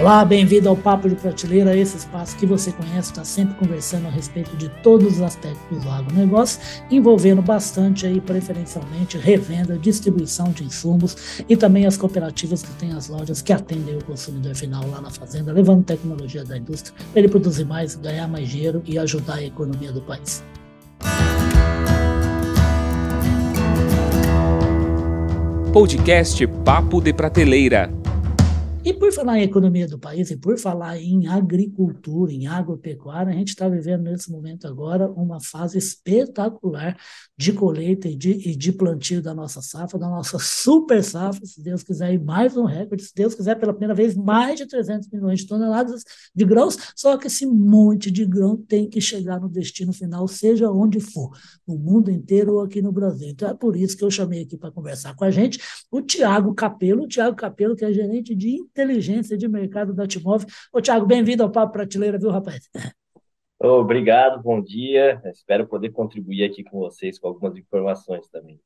Olá, bem-vindo ao Papo de Prateleira, esse espaço que você conhece, está sempre conversando a respeito de todos os aspectos do agronegócio, envolvendo bastante aí, preferencialmente, revenda, distribuição de insumos e também as cooperativas que têm as lojas que atendem o consumidor final lá na fazenda, levando tecnologia da indústria para ele produzir mais, ganhar mais dinheiro e ajudar a economia do país. Podcast Papo de Prateleira e por falar em economia do país e por falar em agricultura, em agropecuária, a gente está vivendo nesse momento agora uma fase espetacular de colheita e de, e de plantio da nossa safra, da nossa super safra, se Deus quiser, e mais um recorde, se Deus quiser, pela primeira vez, mais de 300 milhões de toneladas de grãos, só que esse monte de grão tem que chegar no destino final, seja onde for, no mundo inteiro ou aqui no Brasil. Então é por isso que eu chamei aqui para conversar com a gente o Tiago Capelo, o Tiago Capelo, que é gerente de inteligência de mercado da Timov. Ô, Thiago, bem-vindo ao Papo Prateleira, viu, rapaz? Obrigado, bom dia. Espero poder contribuir aqui com vocês com algumas informações também.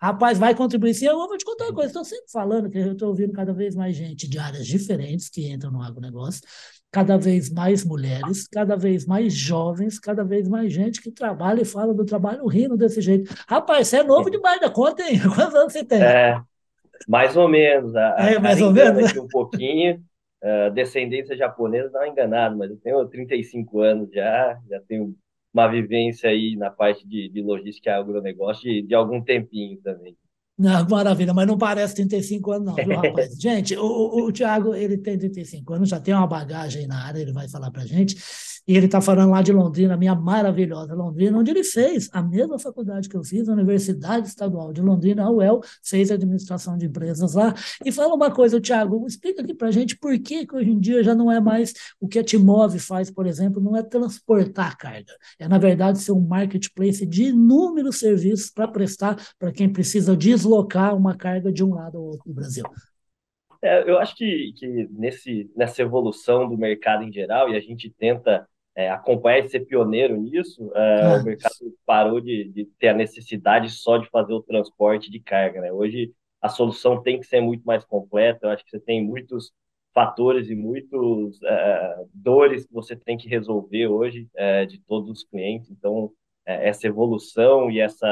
Rapaz, vai contribuir sim. Eu vou te contar uma coisa. Estou sempre falando que eu estou ouvindo cada vez mais gente de áreas diferentes que entram no agronegócio, cada vez mais mulheres, cada vez mais jovens, cada vez mais gente que trabalha e fala do trabalho rindo desse jeito. Rapaz, você é novo demais da conta, hein? Quantos anos você tem? É, mais ou menos. A, é, mais ou menos. Aqui um pouquinho. Uh, descendência japonesa, não enganado, mas eu tenho 35 anos já, já tenho uma vivência aí na parte de, de logística e agronegócio de, de algum tempinho também. Não, maravilha, mas não parece 35 anos, não, viu, rapaz? gente, o, o, o Thiago, ele tem 35 anos, já tem uma bagagem na área, ele vai falar pra gente. E ele está falando lá de Londrina, minha maravilhosa Londrina, onde ele fez a mesma faculdade que eu fiz, a Universidade Estadual de Londrina, a UEL, fez administração de empresas lá. E fala uma coisa, Tiago, explica aqui para a gente por que, que hoje em dia já não é mais o que a Timove faz, por exemplo, não é transportar carga. É, na verdade, ser um marketplace de inúmeros serviços para prestar para quem precisa deslocar uma carga de um lado ao outro do Brasil. É, eu acho que, que nesse, nessa evolução do mercado em geral, e a gente tenta é, acompanhar e ser pioneiro nisso, é, ah. o mercado parou de, de, ter a necessidade só de fazer o transporte de carga. Né? Hoje a solução tem que ser muito mais completa. Eu acho que você tem muitos fatores e muitos é, dores que você tem que resolver hoje é, de todos os clientes. Então é, essa evolução e essa,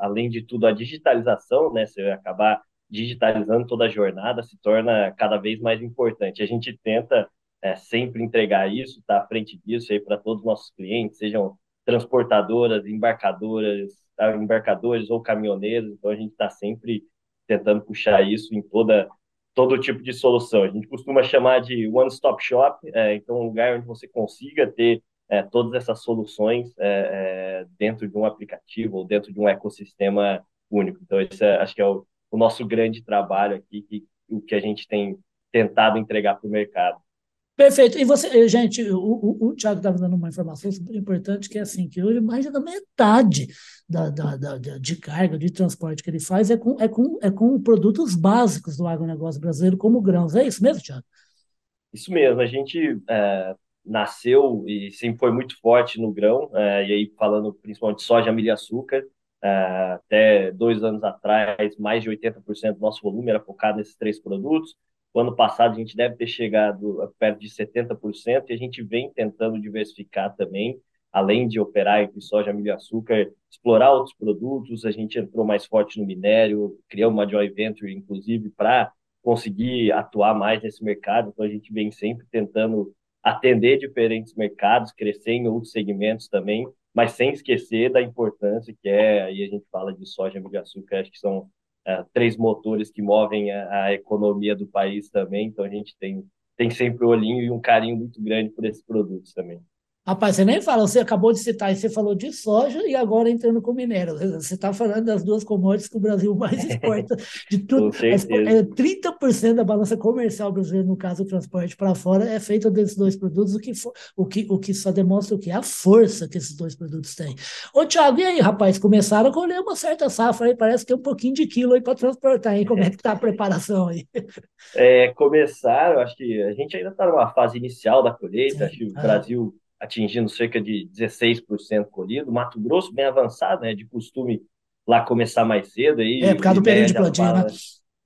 além de tudo, a digitalização, né? Você acabar digitalizando toda a jornada se torna cada vez mais importante. A gente tenta é, sempre entregar isso, estar tá à frente disso aí para todos os nossos clientes, sejam transportadoras, embarcadoras, tá, embarcadores ou caminhoneiros. Então a gente está sempre tentando puxar isso em toda todo tipo de solução. A gente costuma chamar de one-stop shop, é, então um lugar onde você consiga ter é, todas essas soluções é, é dentro de um aplicativo ou dentro de um ecossistema único. Então esse é, acho que é o, o nosso grande trabalho aqui, que, o que a gente tem tentado entregar para o mercado. Perfeito. E você, eh, gente, o, o, o Thiago estava dando uma informação super importante, que é assim, que hoje mais da metade da, da, da, de carga, de transporte que ele faz é com, é, com, é com produtos básicos do agronegócio brasileiro, como grãos. É isso mesmo, Thiago? Isso mesmo. A gente é, nasceu e sempre foi muito forte no grão, é, e aí falando principalmente de soja, milho e açúcar, até dois anos atrás, mais de 80% do nosso volume era focado nesses três produtos. O ano passado a gente deve ter chegado a perto de 70% e a gente vem tentando diversificar também, além de operar entre soja, milho e açúcar, explorar outros produtos. A gente entrou mais forte no minério, criou uma joint venture, inclusive, para conseguir atuar mais nesse mercado. Então a gente vem sempre tentando atender diferentes mercados, crescer em outros segmentos também, mas sem esquecer da importância que é, aí a gente fala de soja, milho e açúcar, acho que são três motores que movem a, a, economia do país também, então a gente tem, tem sempre um olhinho e um carinho muito grande por esses produtos também. Rapaz, você nem fala, você acabou de citar, e você falou de soja e agora entrando com minério. Você está falando das duas commodities que o Brasil mais exporta de tudo. É, 30% da balança comercial brasileira, no caso do transporte para fora, é feita desses dois produtos, o que, for, o, que, o que só demonstra o que? A força que esses dois produtos têm. Ô, Thiago, e aí, rapaz, começaram a colher uma certa safra aí, parece que tem um pouquinho de quilo aí para transportar, hein? Como é que está a preparação aí? É, começaram, acho que a gente ainda está numa fase inicial da colheita, Sim. acho que o ah. Brasil atingindo cerca de 16% colhido. Mato Grosso, bem avançado, né? De costume lá começar mais cedo. Aí, é, por causa do período de plantio, né?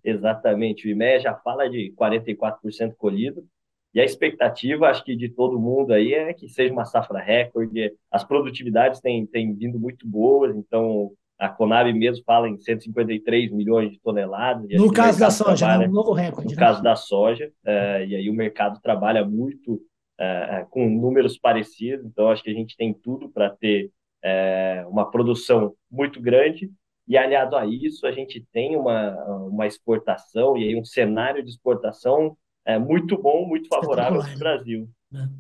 Exatamente. O IMEA já fala de 44% colhido. E a expectativa, acho que de todo mundo aí, é que seja uma safra recorde. As produtividades têm, têm vindo muito boas, então a Conab mesmo fala em 153 milhões de toneladas. No caso da soja, trabalha, né? um novo recorde. No né? caso da soja, é, e aí o mercado trabalha muito é, com números parecidos, então acho que a gente tem tudo para ter é, uma produção muito grande. E aliado a isso, a gente tem uma, uma exportação e aí um cenário de exportação é muito bom, muito favorável para o? Brasil.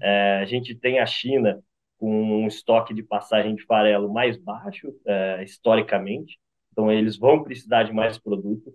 É. a gente tem a China com um estoque de passagem de farelo mais baixo, é, historicamente, então eles vão precisar de mais produto.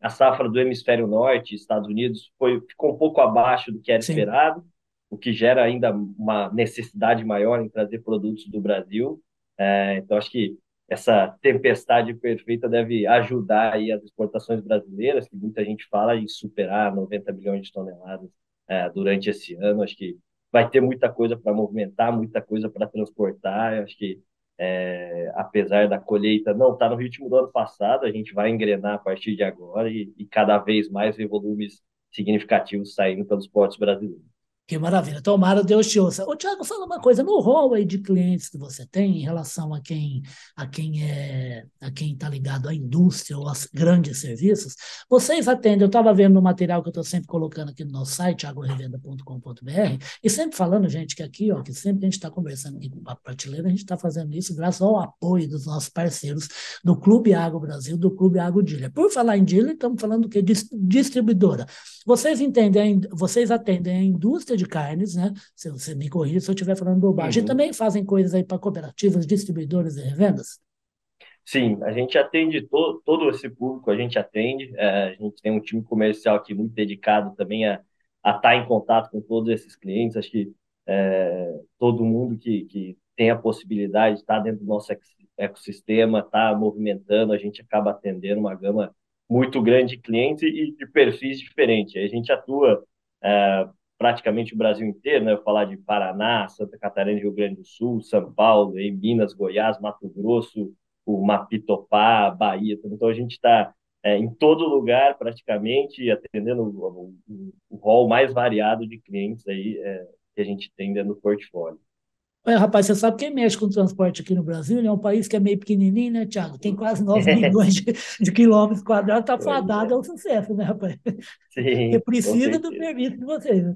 A safra do hemisfério norte, Estados Unidos, foi, ficou um pouco abaixo do que era Sim. esperado, o que gera ainda uma necessidade maior em trazer produtos do Brasil. É, então, acho que essa tempestade perfeita deve ajudar aí as exportações brasileiras, que muita gente fala em superar 90 milhões de toneladas é, durante esse ano. Acho que vai ter muita coisa para movimentar, muita coisa para transportar. Acho que, é, apesar da colheita não estar tá no ritmo do ano passado, a gente vai engrenar a partir de agora e, e cada vez mais ver volumes significativos saindo pelos portos brasileiros. Que maravilha. Tomara Deus te ouça. Ô, Tiago, fala uma coisa, no rol aí de clientes que você tem em relação a quem a quem é a quem está ligado à indústria ou aos grandes serviços, vocês atendem, eu estava vendo no material que eu estou sempre colocando aqui no nosso site, agorevenda.com.br, e sempre falando, gente, que aqui, ó, que sempre a gente está conversando aqui com o Papo Prateleira, a gente está fazendo isso graças ao apoio dos nossos parceiros do Clube Agro Brasil, do Clube Agro Dealer. Por falar em dealer, estamos falando do que? Distribuidora. Vocês entendem, vocês atendem a indústria de carnes, né? Se você me corrija se eu estiver falando bobagem. Uhum. Também fazem coisas aí para cooperativas, distribuidores e revendas? Sim, a gente atende to, todo esse público, a gente atende. É, a gente tem um time comercial aqui muito dedicado também a, a estar tá em contato com todos esses clientes. Acho que é, todo mundo que, que tem a possibilidade de estar dentro do nosso ecossistema, está movimentando, a gente acaba atendendo uma gama muito grande de clientes e de perfis diferentes. A gente atua é, praticamente o Brasil inteiro, né? Eu falar de Paraná, Santa Catarina, Rio Grande do Sul, São Paulo, em Minas, Goiás, Mato Grosso, o Mapitopá, Bahia. Então a gente está é, em todo lugar praticamente atendendo o, o, o rol mais variado de clientes aí é, que a gente tem dentro do portfólio. Olha, rapaz, você sabe quem mexe com o transporte aqui no Brasil? É um país que é meio pequenininho, né, Tiago? Tem quase 9 milhões de, de, quilômetros quadrados, está fadado é. ao sucesso, né, rapaz? Sim, Você precisa do serviço de vocês.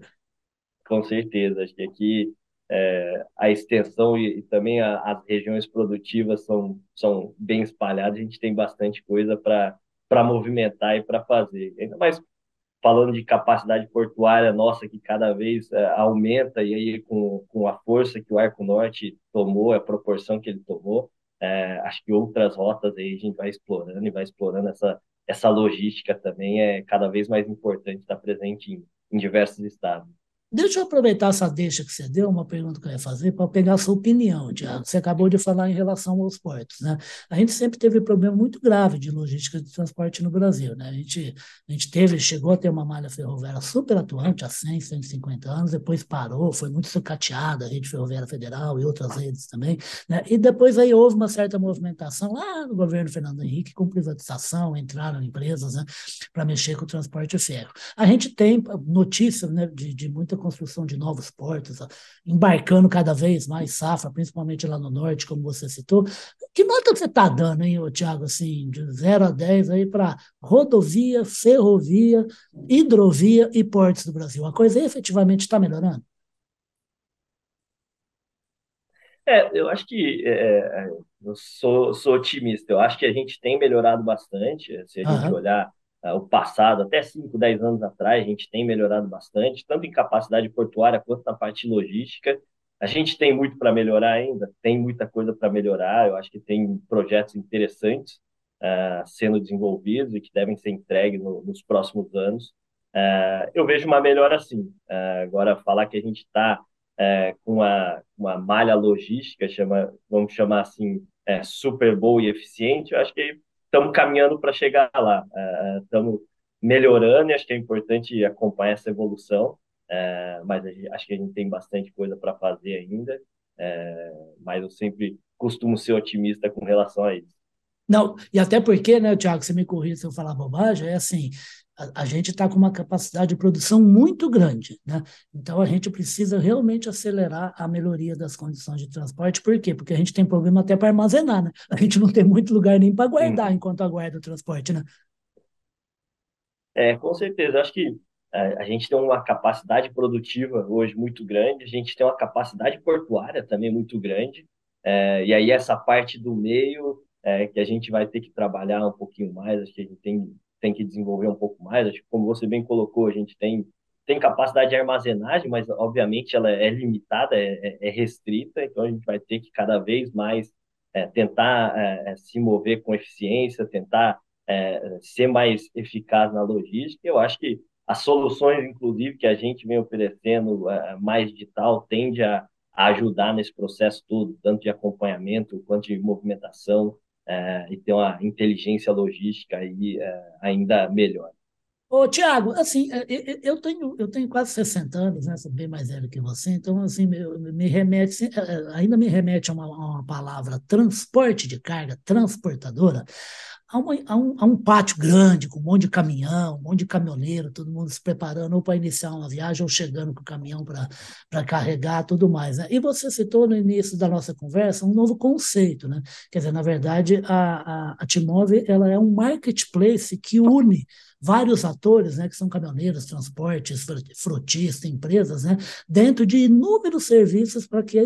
Com certeza, acho que aqui é, a extensão e, e também a, as regiões produtivas são, são bem espalhadas, a gente tem bastante coisa para movimentar e para fazer. Ainda mais falando de capacidade portuária nossa, que cada vez é, aumenta, e aí com, com a força que o Arco Norte tomou, a proporção que ele tomou, é, acho que outras rotas aí a gente vai explorando e vai explorando essa, essa logística também, é cada vez mais importante estar presente em, em diversos estados. Deixa eu aproveitar essa deixa que você deu, uma pergunta que eu ia fazer, para pegar a sua opinião, Tiago. Você acabou de falar em relação aos portos. Né? A gente sempre teve um problema muito grave de logística de transporte no Brasil. Né? A, gente, a gente teve, chegou a ter uma malha ferroviária super atuante há 100, 150 anos, depois parou, foi muito sucateada a rede ferroviária federal e outras redes também. Né? E depois aí houve uma certa movimentação lá no governo Fernando Henrique, com privatização, entraram empresas né, para mexer com o transporte ferro. A gente tem notícias né, de, de muita muita construção de novos portos, embarcando cada vez mais safra, principalmente lá no norte, como você citou. Que nota você está dando, hein, Tiago, assim, de 0 a 10 aí para rodovia, ferrovia, hidrovia e portos do Brasil? A coisa efetivamente está melhorando? É, eu acho que é, é, eu sou, sou otimista. Eu acho que a gente tem melhorado bastante. Se a gente uhum. olhar uh, o passado, até 5, 10 anos atrás, a gente tem melhorado bastante, tanto em capacidade portuária quanto na parte logística. A gente tem muito para melhorar ainda, tem muita coisa para melhorar. Eu acho que tem projetos interessantes uh, sendo desenvolvidos e que devem ser entregues no, nos próximos anos. Uh, eu vejo uma melhora sim. agora, falar que a gente está com uma, uma malha logística, chama, vamos chamar assim, super boa e eficiente, eu acho que estamos caminhando para chegar lá. Estamos é, melhorando e acho que é importante acompanhar essa evolução, é, mas acho que a gente tem bastante coisa para fazer ainda, é, mas eu sempre costumo ser otimista com relação a isso. Não, e até porque, né, Tiago, você me corrija se eu falar bobagem, é assim, a, a gente está com uma capacidade de produção muito grande, né? Então a gente precisa realmente acelerar a melhoria das condições de transporte. Por quê? Porque a gente tem problema até para armazenar, né? A gente não tem muito lugar nem para guardar enquanto aguarda o transporte, né? É, com certeza. Acho que a, a gente tem uma capacidade produtiva hoje muito grande, a gente tem uma capacidade portuária também muito grande. É, e aí essa parte do meio é, que a gente vai ter que trabalhar um pouquinho mais, acho que a gente tem, tem que desenvolver um pouco mais. Acho que, como você bem colocou, a gente tem, tem capacidade de armazenagem, mas obviamente ela é limitada, é, é, é restrita, então a gente vai ter que cada vez mais é, tentar é, é, se mover com eficiência, tentar ser mais eficaz na logística. Eu acho que as soluções, inclusive, que a gente vem oferecendo mais digital, tende a, a ajudar nesse processo todo, tanto de acompanhamento quanto de movimentação, é, e ter uma inteligência logística aí é, ainda melhor. Ô, Tiago, assim, é, eu tenho, eu tenho quase 60 anos, né? Sou bem mais velho que você, então, assim, me, me remete, ainda me remete a uma, a uma palavra transporte de carga, transportadora, a, uma, a, um, a, um, pátio grande, com um monte de caminhão, um monte de caminhoneiro, todo mundo se preparando ou para iniciar uma viagem ou chegando com o caminhão para carregar tudo mais. Né? E você citou no início da nossa conversa um novo conceito, né? Quer dizer, na verdade, a, a, a Timove, ela é um marketplace que une vários atores, né, que são caminhoneiros, transportes, frotistas, empresas, né, dentro de inúmeros serviços para que,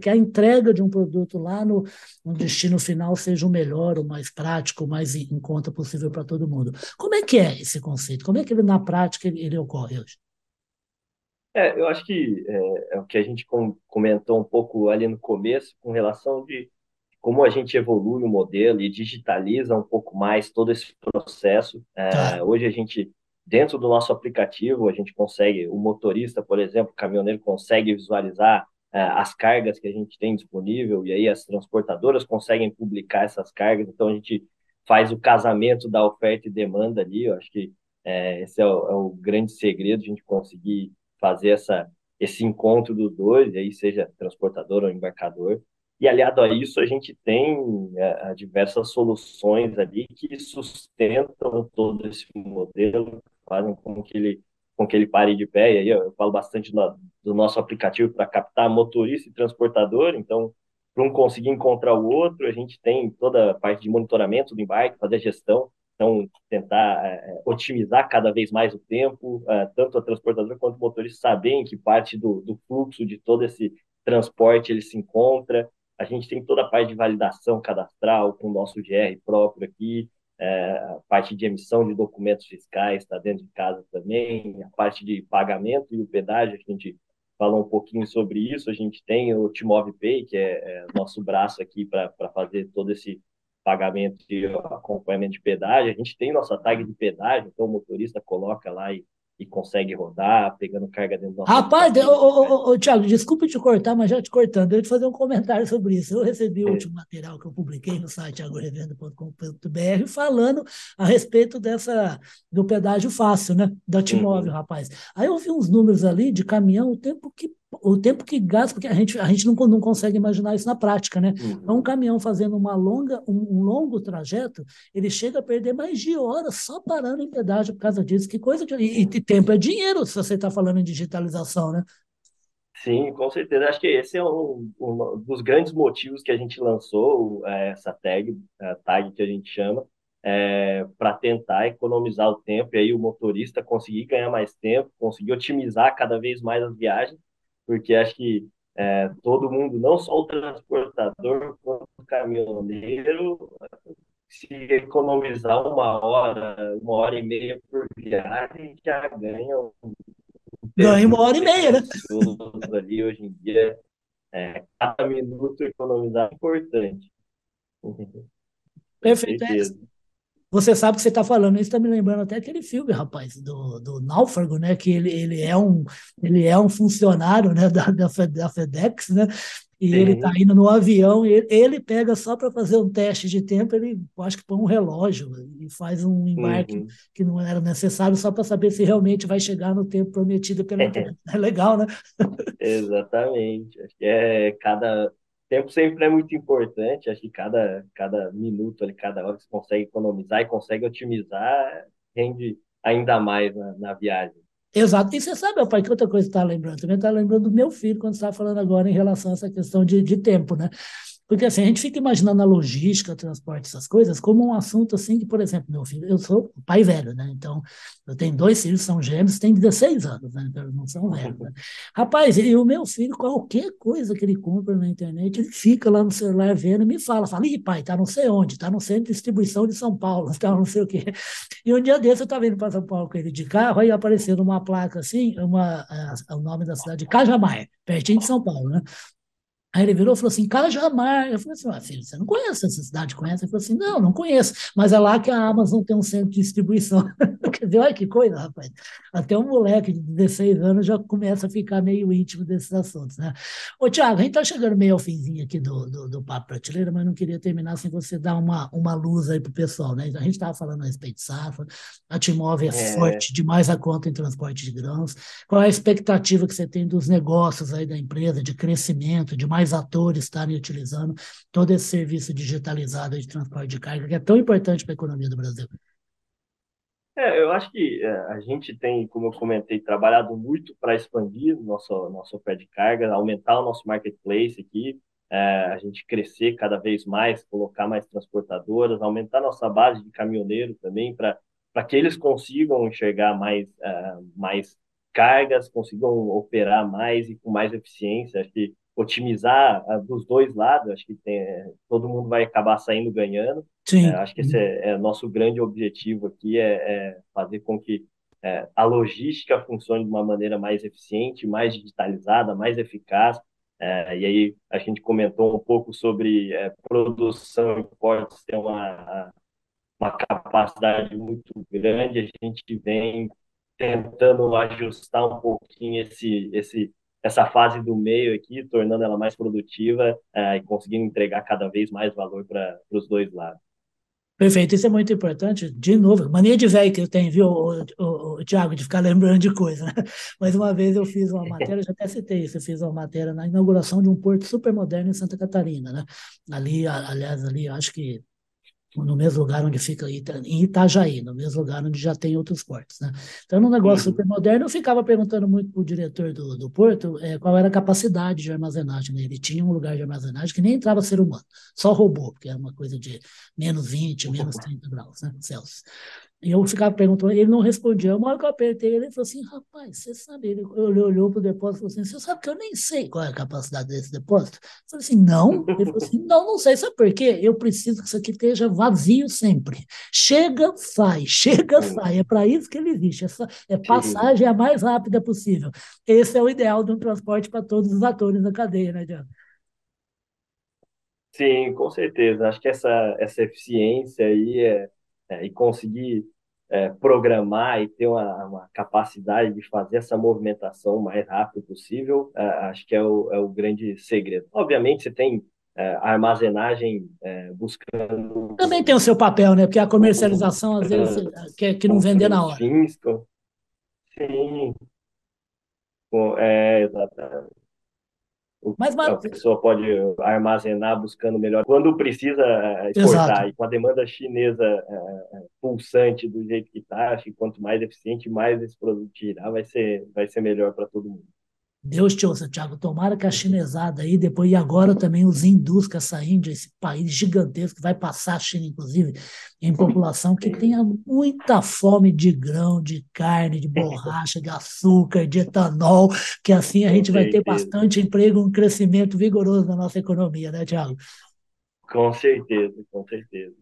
que a entrega de um produto lá no, no destino final seja o melhor, o mais prático, o mais em conta possível para todo mundo. Como é que é esse conceito? Como é que ele, na prática, ele, ele ocorre hoje? É, eu acho que é, é, o que a gente comentou um pouco ali no começo, com relação de como a gente evolui o modelo e digitaliza um pouco mais todo esse processo. É, hoje a gente, dentro do nosso aplicativo, a gente consegue, o motorista, por exemplo, o caminhoneiro consegue visualizar é, as cargas que a gente tem disponível e aí as transportadoras conseguem publicar essas cargas. Então a gente faz o casamento da oferta e demanda ali. Eu acho que é, esse é o, é o grande segredo, a gente conseguir fazer essa, esse encontro dos dois, aí seja transportador ou embarcador. E aliado a isso, a gente tem é, diversas soluções ali que sustentam todo esse modelo, fazem com que ele, com que ele pare de pé. E aí eu falo bastante do, do nosso aplicativo para captar motorista e transportador. Então, para um conseguir encontrar o outro, a gente tem toda a parte de monitoramento do embarque, fazer a gestão. Então, tentar é, otimizar cada vez mais o tempo, é, tanto a transportadora quanto o motorista saberem que parte do, do fluxo de todo esse transporte ele se encontra. A gente tem toda a parte de validação cadastral com o nosso GR próprio aqui, é, a parte de emissão de documentos fiscais está dentro de casa também, a parte de pagamento e o pedágio, a gente falou um pouquinho sobre isso. A gente tem o Timove Pay, que é, é nosso braço aqui para fazer todo esse pagamento e acompanhamento de pedágio. A gente tem nossa tag de pedágio, então o motorista coloca lá e e consegue rodar, pegando carga dentro do Rapaz, ô, ô, ô, Thiago, desculpa te cortar, mas já te cortando, eu ia te fazer um comentário sobre isso. Eu recebi o é. último material que eu publiquei no site agorevenda.com.br falando a respeito dessa do pedágio fácil, né? Da Timóvel, uhum. rapaz. Aí eu vi uns números ali de caminhão, o tempo que o tempo que gasta, porque a gente, a gente não, não consegue imaginar isso na prática, né? Uhum. Então, um caminhão fazendo uma longa, um, um, longo trajeto, ele chega a perder mais de horas só parando em pedágio por causa disso. Que coisa de. E, e tempo é dinheiro, se você está falando em digitalização, né? Sim, com certeza. Acho que esse é um, um dos grandes motivos que a gente lançou é, essa tag, a tag que a gente chama, é, para tentar economizar o tempo e aí o motorista conseguir ganhar mais tempo, conseguir otimizar cada vez mais as viagens porque acho que é, todo mundo, não só o transportador, quanto o caminhoneiro, se economizar uma hora, uma hora e meia por viagem, já ganha um Ganha uma hora e meia, né? Ali hoje em dia, é, cada minuto economizar é importante. Perfeito. Você sabe que você está falando, isso está me lembrando até aquele filme, rapaz, do, do Náufrago, né? Que ele, ele, é, um, ele é um funcionário né, da, da FedEx, né? E Sim. ele está indo no avião, e ele, ele pega só para fazer um teste de tempo, ele acho que põe um relógio e faz um embarque uhum. que não era necessário só para saber se realmente vai chegar no tempo prometido pela É legal, né? Exatamente. Acho que é cada tempo sempre é muito importante. Acho que cada, cada minuto, ali, cada hora que você consegue economizar e consegue otimizar, rende, ainda mais na, na viagem. Exato. E você sabe, pai, que outra coisa está lembrando? Também está lembrando do meu filho, quando está falando agora em relação a essa questão de, de tempo, né? Porque assim, a gente fica imaginando a logística, transporte, essas coisas, como um assunto assim que, por exemplo, meu filho, eu sou pai velho, né? Então, eu tenho dois filhos, são gêmeos, têm 16 anos, né? Então, não são velhos. Né? Rapaz, e o meu filho, qualquer coisa que ele compra na internet, ele fica lá no celular vendo e me fala, fala, ih, pai, tá não sei onde, tá no centro de distribuição de São Paulo, tá não sei o quê. E um dia desse eu estava indo para São Paulo com ele de carro, aí apareceu numa placa assim, uma, a, o nome da cidade, Cajamar, pertinho de São Paulo, né? Aí ele virou e falou assim, Cajamar. Eu falei assim, ah, filho, você não conhece essa cidade? Conhece? Ele falou assim, não, não conheço. Mas é lá que a Amazon tem um centro de distribuição. Quer dizer, olha que coisa, rapaz. Até um moleque de 16 anos já começa a ficar meio íntimo desses assuntos, né? Ô, Tiago, a gente está chegando meio ao finzinho aqui do, do, do Papo Prateleira, mas não queria terminar sem você dar uma, uma luz aí para o pessoal, né? A gente estava falando a respeito de safra, a Timov é, é forte demais a conta em transporte de grãos. Qual é a expectativa que você tem dos negócios aí da empresa, de crescimento, de mais mais atores estarem utilizando todo esse serviço digitalizado de transporte de carga, que é tão importante para a economia do Brasil. É, eu acho que é, a gente tem, como eu comentei, trabalhado muito para expandir nosso, nosso pé de carga, aumentar o nosso marketplace aqui, é, a gente crescer cada vez mais, colocar mais transportadoras, aumentar nossa base de caminhoneiro também, para que eles consigam enxergar mais, uh, mais cargas, consigam operar mais e com mais eficiência. Acho que otimizar uh, dos dois lados, acho que tem, todo mundo vai acabar saindo ganhando. Sim. É, acho que esse é, é nosso grande objetivo aqui, é, é fazer com que é, a logística funcione de uma maneira mais eficiente, mais digitalizada, mais eficaz. É, e aí a gente comentou um pouco sobre é, produção e portos ter uma, uma capacidade muito grande. A gente vem tentando ajustar um pouquinho esse, esse essa fase do meio aqui, tornando ela mais produtiva é, e conseguindo entregar cada vez mais valor para os dois lados. Perfeito, isso é muito importante. De novo, mania de velho que eu tenho, viu, o, o, o, Tiago, de ficar lembrando de coisa. Né? Mas uma vez eu fiz uma matéria, já até citei isso, eu fiz uma matéria na inauguração de um porto super moderno em Santa Catarina. Né? Ali, aliás, ali, acho que no mesmo lugar onde fica em Itajaí, no mesmo lugar onde já tem outros portos. Né? Então, num negócio uhum. super moderno, eu ficava perguntando muito para o diretor do, do porto é, qual era a capacidade de armazenagem. Né? Ele tinha um lugar de armazenagem que nem entrava ser humano, só robô, porque era uma coisa de menos 20, menos 30 graus né, Celsius. E eu ficava perguntando, ele não respondia. Uma hora que eu apertei, ele falou assim: rapaz, você sabe? Ele olhou, olhou para o depósito e falou assim: você sabe que eu nem sei qual é a capacidade desse depósito? Eu falei assim: não. Ele falou assim: não, não sei. Sabe por quê? Eu preciso que isso aqui esteja vazio sempre. Chega, sai, chega, sai. É para isso que ele existe. Essa é passagem a mais rápida possível. Esse é o ideal de um transporte para todos os atores da cadeia, né, Diana? Sim, com certeza. Acho que essa, essa eficiência aí é, é, e conseguir é, programar e ter uma, uma, capacidade de fazer essa movimentação o mais rápido possível, é, acho que é o, é o, grande segredo. Obviamente, você tem é, armazenagem é, buscando. Também tem o seu papel, né? Porque a comercialização, às vezes, quer que não vender na hora. Sim. É, exatamente. Mas, a pessoa pode armazenar buscando melhor quando precisa é, exportar. Exato. E com a demanda chinesa é, é, pulsante do jeito que está, acho que quanto mais eficiente, mais esse produto tirar, vai ser, vai ser melhor para todo mundo. Deus te ouça, Tiago. Tomara que a chinesada aí, depois e agora também os hindus que essa Índia, esse país gigantesco que vai passar a China, inclusive, em população que tenha muita fome de grão, de carne, de borracha, de açúcar, de etanol, que assim a gente vai ter bastante emprego, um crescimento vigoroso na nossa economia, né, Tiago? Com certeza, com certeza.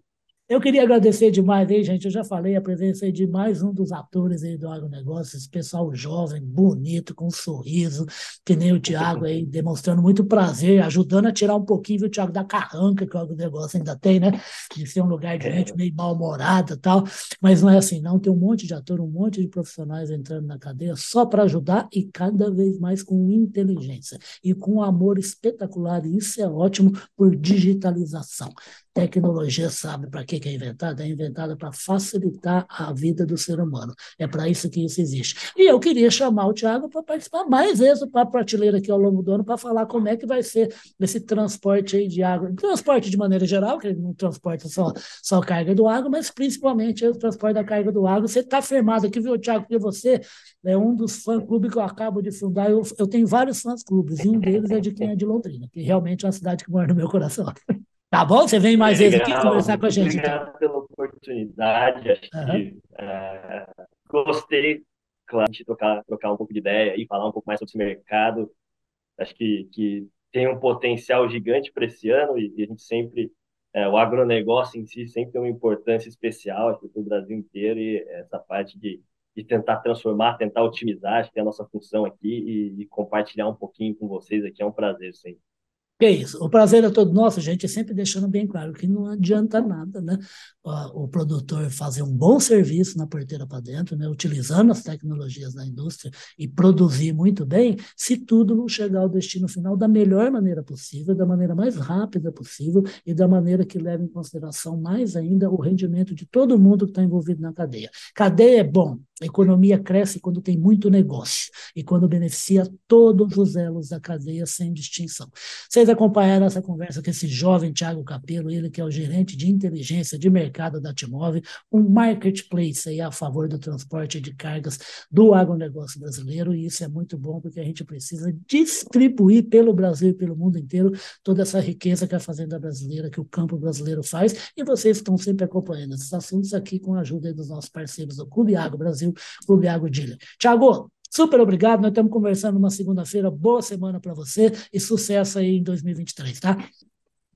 Eu queria agradecer demais aí, gente. Eu já falei a presença de mais um dos atores aí do agronegócio, esse pessoal jovem, bonito, com um sorriso, que nem o Tiago aí, demonstrando muito prazer, ajudando a tirar um pouquinho, viu, Tiago, da carranca que o agronegócio ainda tem, né? De ser um lugar de gente meio mal-humorada e tal. Mas não é assim, não. Tem um monte de ator, um monte de profissionais entrando na cadeia só para ajudar e cada vez mais com inteligência e com um amor espetacular. E isso é ótimo por digitalização. Tecnologia sabe para que, que é inventada? É inventada para facilitar a vida do ser humano. É para isso que isso existe. E eu queria chamar o Tiago para participar mais vezes do Papo Prateleira aqui ao longo do ano para falar como é que vai ser esse transporte aí de água. Transporte de maneira geral, que ele não transporta só, só carga do água, mas principalmente o transporte da carga do água. Você está firmado aqui, viu, Tiago? Porque você é um dos fã-clubes que eu acabo de fundar. Eu, eu tenho vários fãs-clubes, e um deles é de quem é de Londrina, que realmente é uma cidade que mora no meu coração. Tá bom? Você vem mais vezes aqui conversar com a gente. Obrigado então. pela oportunidade. Acho uhum. que é, gostei, claro, de trocar, trocar um pouco de ideia e falar um pouco mais sobre esse mercado. Acho que, que tem um potencial gigante para esse ano e, e, a gente sempre, é, o agronegócio em si sempre tem uma importância especial para o Brasil inteiro e essa parte de, de tentar transformar, tentar otimizar, acho que é a nossa função aqui e, e compartilhar um pouquinho com vocês aqui é um prazer sempre. Que é isso. O prazer é todo nosso, gente, sempre deixando bem claro que não adianta nada, né? O, produtor fazer um bom serviço na porteira para dentro, né? Utilizando as tecnologias da indústria e produzir muito bem, se tudo não chegar ao destino final da melhor maneira possível, da maneira mais rápida possível e da maneira que leva em consideração mais ainda o rendimento de todo mundo que está envolvido na cadeia. Cadeia é bom, a economia cresce quando tem muito negócio e quando beneficia todos os elos da cadeia sem distinção. Vocês acompanharam essa conversa com esse jovem Tiago Capelo, ele que é o gerente de inteligência de mercado da Timove, um marketplace aí a favor do transporte de cargas do agronegócio brasileiro, e isso é muito bom porque a gente precisa distribuir pelo Brasil e pelo mundo inteiro toda essa riqueza que a fazenda brasileira, que o campo brasileiro faz, e vocês estão sempre acompanhando esses assuntos aqui com a ajuda dos nossos parceiros do Clube Agro Brasil Clube Água Dealer. Tiago, super obrigado. Nós estamos conversando uma segunda-feira. Boa semana para você e sucesso aí em 2023, tá?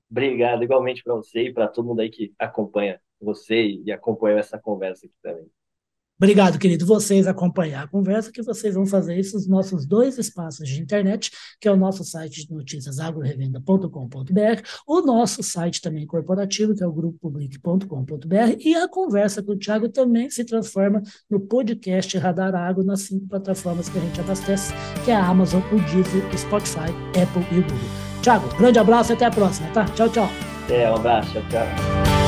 Obrigado, igualmente para você e para todo mundo aí que acompanha você e acompanhou essa conversa aqui também. Obrigado, querido. Vocês acompanhar a conversa, que vocês vão fazer isso nos nossos dois espaços de internet, que é o nosso site de notícias agrorevenda.com.br, o nosso site também corporativo, que é o grupopublic.com.br, e a conversa com o Thiago também se transforma no podcast Radar Agro nas cinco plataformas que a gente abastece, que é a Amazon, o Deezer, o Spotify, Apple e o Google. Thiago, grande abraço e até a próxima, tá? Tchau, tchau. É, um abraço, tchau.